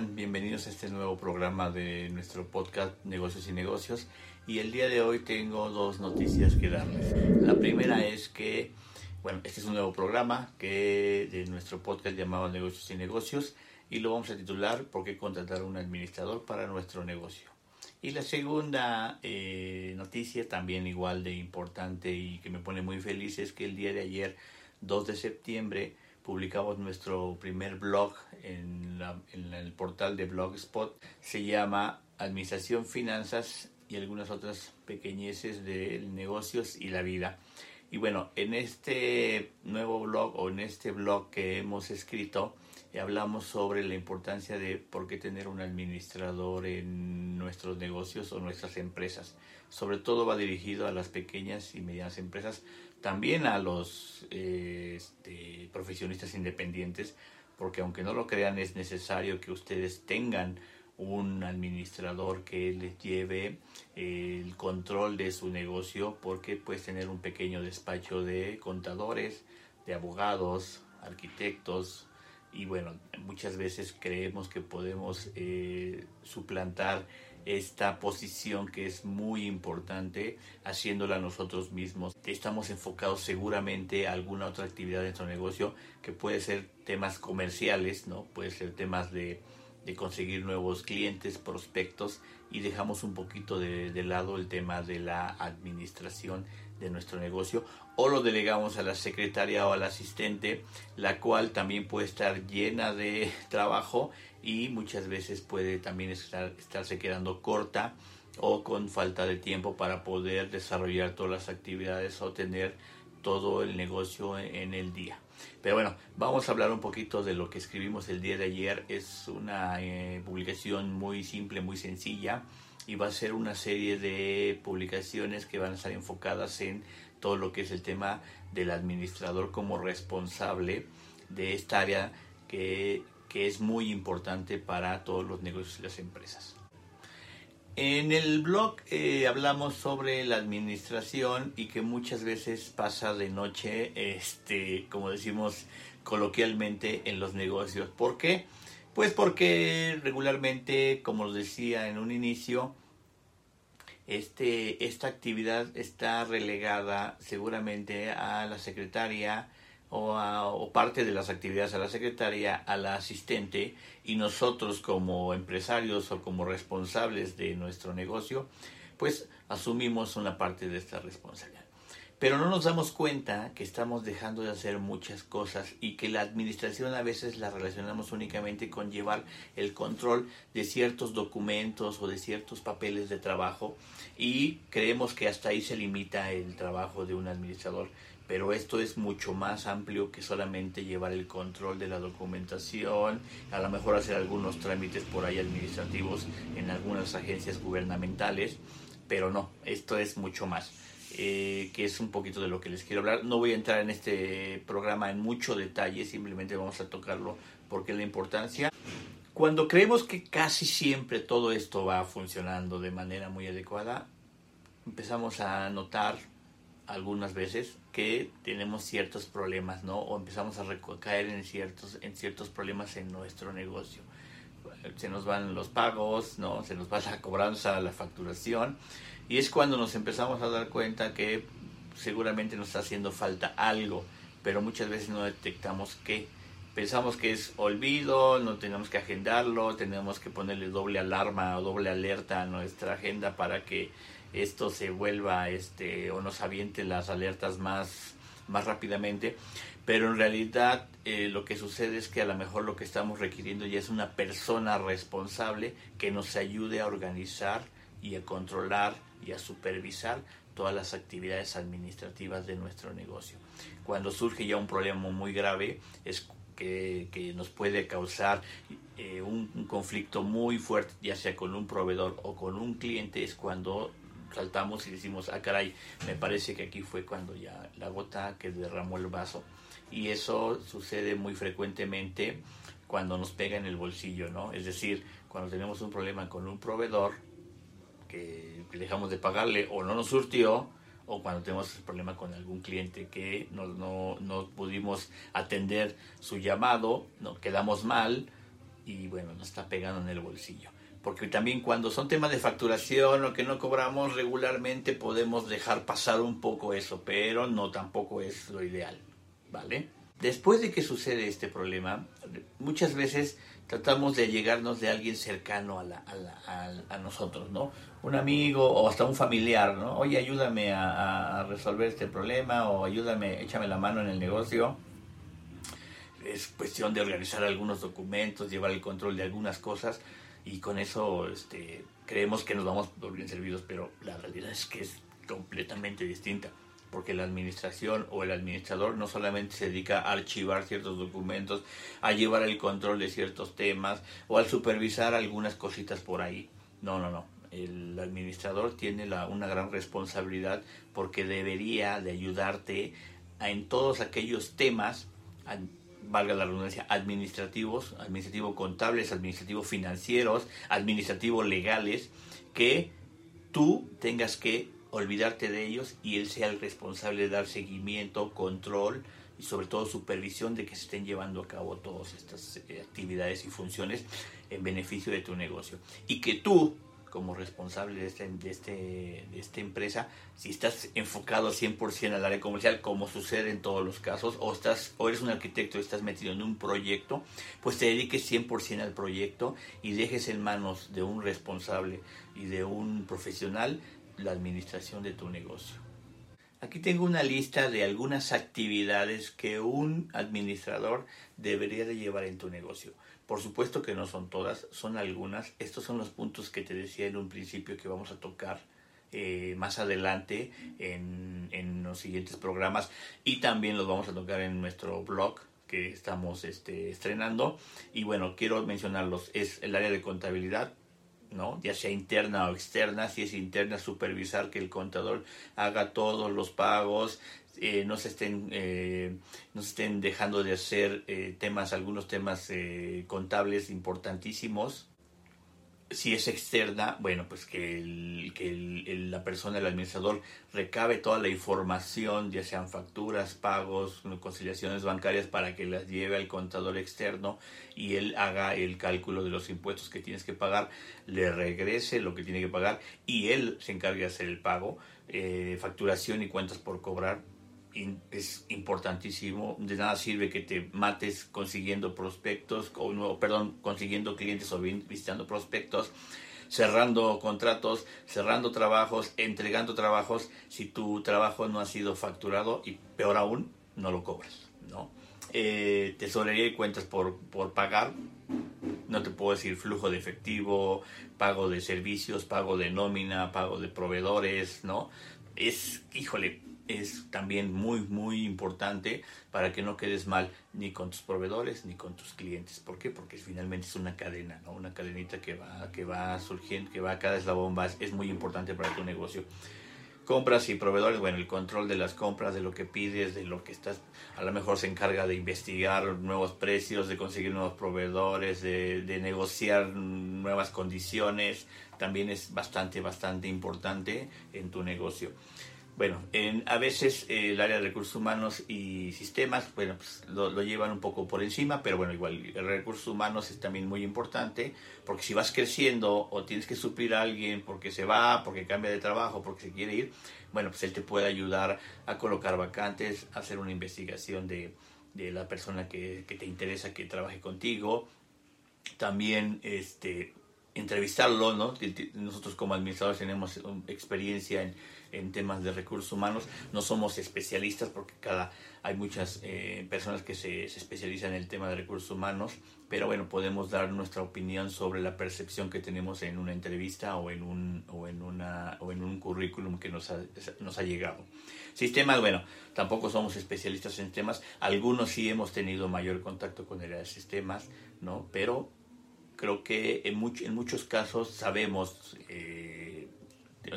Bienvenidos a este nuevo programa de nuestro podcast Negocios y Negocios. Y el día de hoy tengo dos noticias que darles. La primera es que, bueno, este es un nuevo programa que de nuestro podcast llamado Negocios y Negocios y lo vamos a titular ¿Por qué contratar un administrador para nuestro negocio? Y la segunda eh, noticia, también igual de importante y que me pone muy feliz, es que el día de ayer, 2 de septiembre, publicamos nuestro primer blog en, el portal de Blogspot. Se llama Administración, Finanzas y algunas otras pequeñeces de negocios y la vida. Y bueno, en este nuevo blog o en este blog que hemos escrito, hablamos sobre la importancia de por qué tener un administrador en nuestros negocios o nuestras empresas. Sobre todo va dirigido a las pequeñas y medianas empresas, también a los eh, este, profesionistas independientes, porque aunque no lo crean es necesario que ustedes tengan un administrador que les lleve el control de su negocio porque puedes tener un pequeño despacho de contadores, de abogados, arquitectos y bueno, muchas veces creemos que podemos eh, suplantar esta posición que es muy importante haciéndola nosotros mismos. Estamos enfocados seguramente a alguna otra actividad de nuestro negocio que puede ser temas comerciales, ¿no? Puede ser temas de de conseguir nuevos clientes, prospectos y dejamos un poquito de, de, lado el tema de la administración de nuestro negocio o lo delegamos a la secretaria o al asistente, la cual también puede estar llena de trabajo y muchas veces puede también estar, estarse quedando corta o con falta de tiempo para poder desarrollar todas las actividades o tener todo el negocio en el día. Pero bueno, vamos a hablar un poquito de lo que escribimos el día de ayer. Es una eh, publicación muy simple, muy sencilla y va a ser una serie de publicaciones que van a estar enfocadas en todo lo que es el tema del administrador como responsable de esta área que, que es muy importante para todos los negocios y las empresas. En el blog eh, hablamos sobre la administración y que muchas veces pasa de noche, este, como decimos coloquialmente, en los negocios. ¿Por qué? Pues porque regularmente, como os decía en un inicio, este, esta actividad está relegada seguramente a la secretaria o, parte de las actividades a la secretaria, a la asistente y nosotros como empresarios o como responsables de nuestro negocio, pues asumimos una parte de esta responsabilidad. Pero no nos damos cuenta que estamos dejando de hacer muchas cosas y que la administración a veces la relacionamos únicamente con llevar el control de ciertos documentos o de ciertos papeles de trabajo y creemos que hasta ahí se limita el trabajo de un administrador pero esto es mucho más amplio que solamente llevar el control de la documentación, a lo mejor hacer algunos trámites por ahí administrativos en algunas agencias gubernamentales, pero no, esto es mucho más, eh, que es un poquito de lo que les quiero hablar. No voy a entrar en este programa en mucho detalle, simplemente vamos a tocarlo porque la importancia. Cuando creemos que casi siempre todo esto va funcionando de manera muy adecuada, empezamos a notar algunas veces que tenemos ciertos problemas, ¿no? O empezamos a caer en ciertos, en ciertos problemas en nuestro negocio. Se nos van los pagos, ¿no? Se nos va la cobranza, la facturación. Y es cuando nos empezamos a dar cuenta que seguramente nos está haciendo falta algo, pero muchas veces no detectamos qué. Pensamos que es olvido, no tenemos que agendarlo, tenemos que ponerle doble alarma o doble alerta a nuestra agenda para que esto se vuelva este o nos aviente las alertas más más rápidamente pero en realidad eh, lo que sucede es que a lo mejor lo que estamos requiriendo ya es una persona responsable que nos ayude a organizar y a controlar y a supervisar todas las actividades administrativas de nuestro negocio. Cuando surge ya un problema muy grave es que, que nos puede causar eh, un, un, conflicto muy fuerte, ya sea con un proveedor o con un cliente, es cuando saltamos y decimos, ah, caray, me parece que aquí fue cuando ya la gota que derramó el vaso. Y eso sucede muy frecuentemente cuando nos pega en el bolsillo, ¿no? Es decir, cuando tenemos un problema con un proveedor que dejamos de pagarle o no nos surtió, o cuando tenemos un problema con algún cliente que no, no, no pudimos atender su llamado, no quedamos mal, y bueno, nos está pegando en el bolsillo. Porque también cuando son temas de facturación o que no cobramos regularmente podemos dejar pasar un poco eso, pero no tampoco es lo ideal, ¿vale? Después de que sucede este problema, muchas veces tratamos de llegarnos de alguien cercano a, la, a, a, nosotros, ¿no? Un amigo o hasta un familiar, ¿no? Oye, ayúdame a, resolver este problema o ayúdame, échame la mano en el negocio. Es cuestión de organizar algunos documentos, llevar el control de algunas cosas y con eso este, creemos que nos vamos bien servidos, pero la realidad es que es completamente distinta porque la administración o el administrador no solamente se dedica a archivar ciertos documentos, a llevar el control de ciertos temas o al supervisar algunas cositas por ahí. No, no, no. El administrador tiene la, una gran responsabilidad porque debería de ayudarte en todos aquellos temas, valga la redundancia, administrativos, administrativo contables, administrativo financieros, administrativo legales, que tú tengas que olvidarte de ellos y él sea el responsable de dar seguimiento, control y sobre todo supervisión de que se estén llevando a cabo todas estas eh, actividades y funciones en beneficio de tu negocio. Y que tú, como responsable de, este, de, este, de esta empresa, si estás enfocado 100% al área comercial, como sucede en todos los casos, o, estás, o eres un arquitecto y estás metido en un proyecto, pues te dediques 100% al proyecto y dejes en manos de un responsable y de un profesional la administración de tu negocio. Aquí tengo una lista de algunas actividades que un administrador debería de llevar en tu negocio. Por supuesto que no son todas, son algunas. Estos son los puntos que te decía en un principio que vamos a tocar eh, más adelante en, los siguientes programas y también los vamos a tocar en nuestro blog que estamos este, estrenando. Y bueno, quiero mencionarlos. Es el área de contabilidad, ¿no? ya sea interna o externa, si es interna, supervisar que el contador haga todos los pagos, eh, no se estén eh, no se estén dejando de hacer eh, temas algunos temas contables importantísimos. Si es externa, bueno, pues que, el, que el, la persona, el administrador, recabe toda la información, ya sean facturas, pagos, conciliaciones bancarias, para que las lleve al contador externo y él haga el cálculo de los impuestos que tienes que pagar, le regrese lo que tiene que pagar y él se encargue de hacer el pago, eh, facturación y cuentas por cobrar es importantísimo. De nada sirve que te mates consiguiendo prospectos, o no, perdón, consiguiendo clientes o visitando prospectos, cerrando contratos, cerrando trabajos, entregando trabajos, si tu trabajo no ha sido facturado y peor aún, no lo cobras, ¿no? Eh, tesorería y cuentas por, por pagar, no te puedo decir flujo de efectivo, pago de servicios, pago de nómina, pago de proveedores, ¿no? Es, híjole, es también muy, muy importante para que no quedes mal ni con tus proveedores ni con tus clientes. ¿Por qué? Porque finalmente es una cadena, ¿no? Una cadenita que va, que va surgiendo, que va cada eslabón más. Es muy importante para tu negocio. Compras y proveedores, bueno, el control de las compras, de lo que pides, de lo que estás, a lo mejor se encarga de investigar nuevos precios, de conseguir nuevos proveedores, de, de negociar nuevas condiciones, también es bastante, bastante importante en tu negocio. Bueno, en, a veces eh, el área de recursos humanos y sistemas, bueno, pues lo, llevan un poco por encima, pero bueno, igual el recursos humanos es también muy importante, porque si vas creciendo o tienes que suplir a alguien porque se va, porque cambia de trabajo, porque se quiere ir, bueno, pues él te puede ayudar a colocar vacantes, a hacer una investigación de, de la persona que, que te interesa que trabaje contigo, también este entrevistarlo, ¿no? Nosotros como administradores tenemos experiencia en temas de recursos humanos. No somos especialistas porque cada hay muchas eh, personas que se, especializan en el tema de recursos humanos, pero bueno, podemos dar nuestra opinión sobre la percepción que tenemos en una entrevista o en un, o en una, o en un currículum que nos ha, nos ha llegado. Sistemas, bueno, tampoco somos especialistas en temas, algunos sí hemos tenido mayor contacto con el de sistemas, ¿no? Pero creo que en, en muchos casos sabemos eh,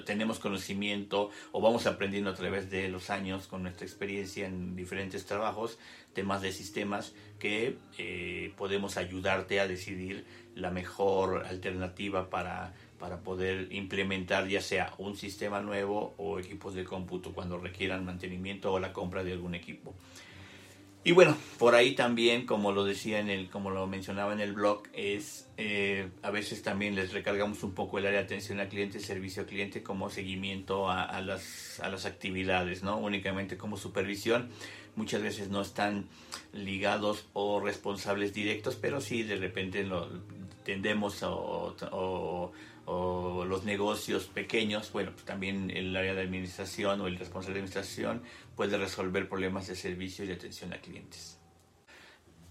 tenemos conocimiento o vamos aprendiendo a través de los años con nuestra experiencia en diferentes trabajos, temas de sistemas que eh, podemos ayudarte a decidir la mejor alternativa para, para poder implementar ya sea un sistema nuevo o equipos de cómputo cuando requieran mantenimiento o la compra de algún equipo. Y bueno, por ahí también, como lo decía en el, como lo mencionaba en el blog, es eh, a veces también les recargamos un poco el área de atención al cliente, servicio al cliente como seguimiento a, las, a las actividades, no únicamente como supervisión. Muchas veces no están ligados o responsables directos, pero sí de repente lo tendemos o, o los negocios pequeños, bueno, pues también el área de administración o el responsable de administración puede resolver problemas de servicio y atención a clientes.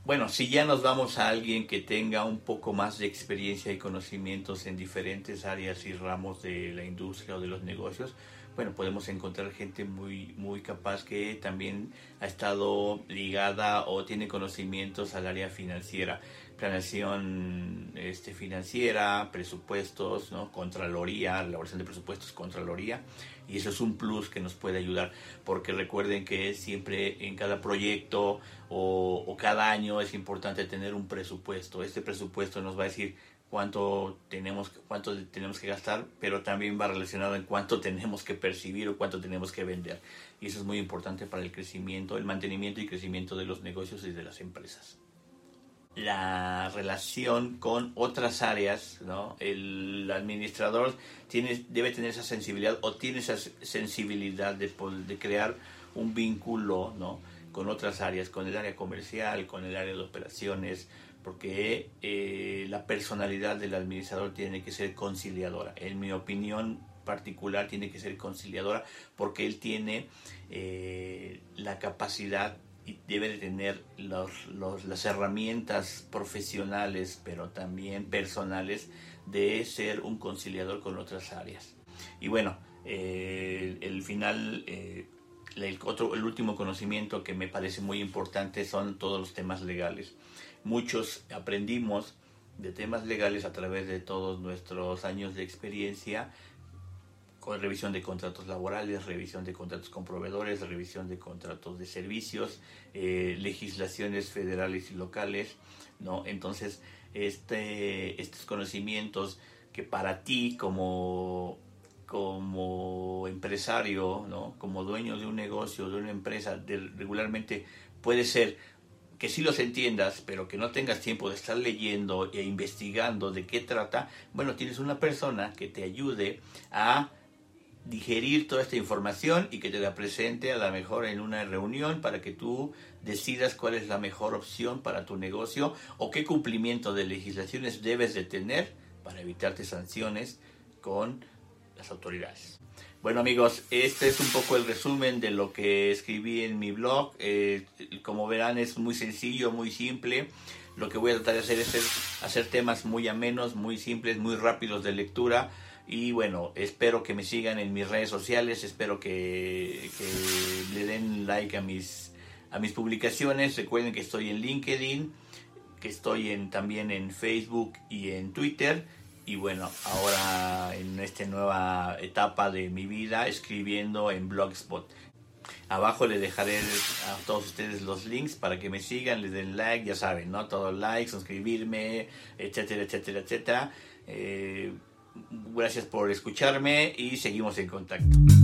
Bueno, si ya nos vamos a alguien que tenga un poco más de experiencia y conocimientos en diferentes áreas y ramos de la industria o de los negocios, bueno, podemos encontrar gente muy, muy capaz que también ha estado ligada o tiene conocimientos al área financiera planeación este, financiera, presupuestos, ¿no? Contraloría, elaboración de presupuestos, Contraloría, y eso es un plus que nos puede ayudar, porque recuerden que siempre en cada proyecto o, o cada año es importante tener un presupuesto. Este presupuesto nos va a decir cuánto tenemos, cuánto tenemos que gastar, pero también va relacionado en cuánto tenemos que percibir o cuánto tenemos que vender. Y eso es muy importante para el crecimiento, el mantenimiento y crecimiento de los negocios y de las empresas la relación con otras áreas, ¿no? El administrador tiene, debe tener esa sensibilidad o tiene esa sensibilidad de, de crear un vínculo, ¿no? Con otras áreas, con el área comercial, con el área de operaciones, porque eh, la personalidad del administrador tiene que ser conciliadora. En mi opinión particular tiene que ser conciliadora porque él tiene eh, la capacidad debe de tener las herramientas profesionales, pero también personales, de ser un conciliador con otras áreas. Y bueno, eh, el final, eh, el, otro, el último conocimiento que me parece muy importante son todos los temas legales. Muchos aprendimos de temas legales a través de todos nuestros años de experiencia con revisión de contratos laborales, revisión de contratos con proveedores, revisión de contratos de servicios, eh, legislaciones federales y locales, ¿no? Entonces, este, estos conocimientos que para ti como, como empresario, ¿no? Como dueño de un negocio, de una empresa, regularmente puede ser que sí los entiendas, pero que no tengas tiempo de estar leyendo e investigando de qué trata, bueno, tienes una persona que te ayude a digerir toda esta información y que te la presente a la mejor en una reunión para que tú decidas cuál es la mejor opción para tu negocio o qué cumplimiento de legislaciones debes de tener para evitarte sanciones con las autoridades. Bueno amigos, este es un poco el resumen de lo que escribí en mi blog. Eh, como verán es muy sencillo, muy simple. Lo que voy a tratar de hacer es hacer temas muy amenos, muy simples, muy rápidos de lectura y bueno, espero que me sigan en mis redes sociales, espero que, le den like a mis, a mis publicaciones. Recuerden que estoy en LinkedIn, que estoy en, también en Facebook y en Twitter. Y bueno, ahora en esta nueva etapa de mi vida escribiendo en Blogspot. Abajo les dejaré a todos ustedes los links para que me sigan, les den like, ya saben, ¿no? Todos likes, suscribirme, etcétera, etcétera, etcétera. Eh, Gracias por escucharme y seguimos en contacto.